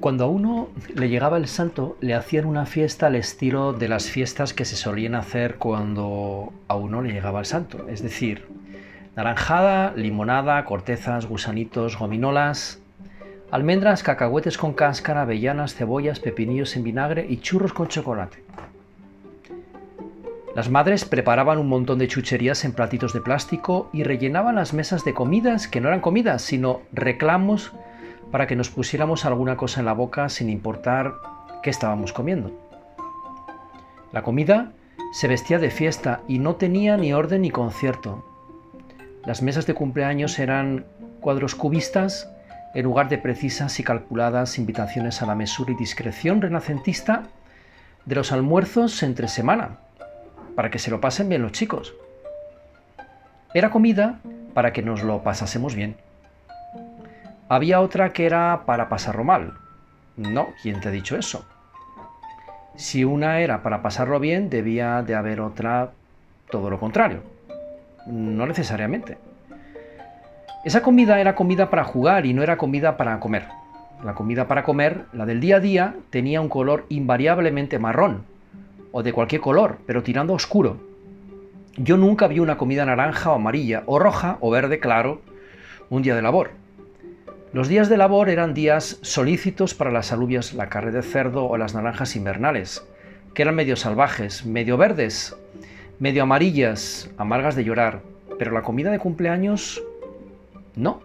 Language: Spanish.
Cuando a uno le llegaba el santo, le hacían una fiesta al estilo de las fiestas que se solían hacer cuando a uno le llegaba el santo. Es decir, naranjada, limonada, cortezas, gusanitos, gominolas, almendras, cacahuetes con cáscara, avellanas, cebollas, pepinillos en vinagre y churros con chocolate. Las madres preparaban un montón de chucherías en platitos de plástico y rellenaban las mesas de comidas que no eran comidas, sino reclamos para que nos pusiéramos alguna cosa en la boca sin importar qué estábamos comiendo. La comida se vestía de fiesta y no tenía ni orden ni concierto. Las mesas de cumpleaños eran cuadros cubistas en lugar de precisas y calculadas invitaciones a la mesura y discreción renacentista de los almuerzos entre semana, para que se lo pasen bien los chicos. Era comida para que nos lo pasásemos bien. Había otra que era para pasarlo mal. No, ¿quién te ha dicho eso? Si una era para pasarlo bien, debía de haber otra todo lo contrario. No necesariamente. Esa comida era comida para jugar y no era comida para comer. La comida para comer, la del día a día, tenía un color invariablemente marrón, o de cualquier color, pero tirando oscuro. Yo nunca vi una comida naranja o amarilla, o roja o verde claro, un día de labor. Los días de labor eran días solícitos para las alubias, la carne de cerdo o las naranjas invernales, que eran medio salvajes, medio verdes, medio amarillas, amargas de llorar, pero la comida de cumpleaños no.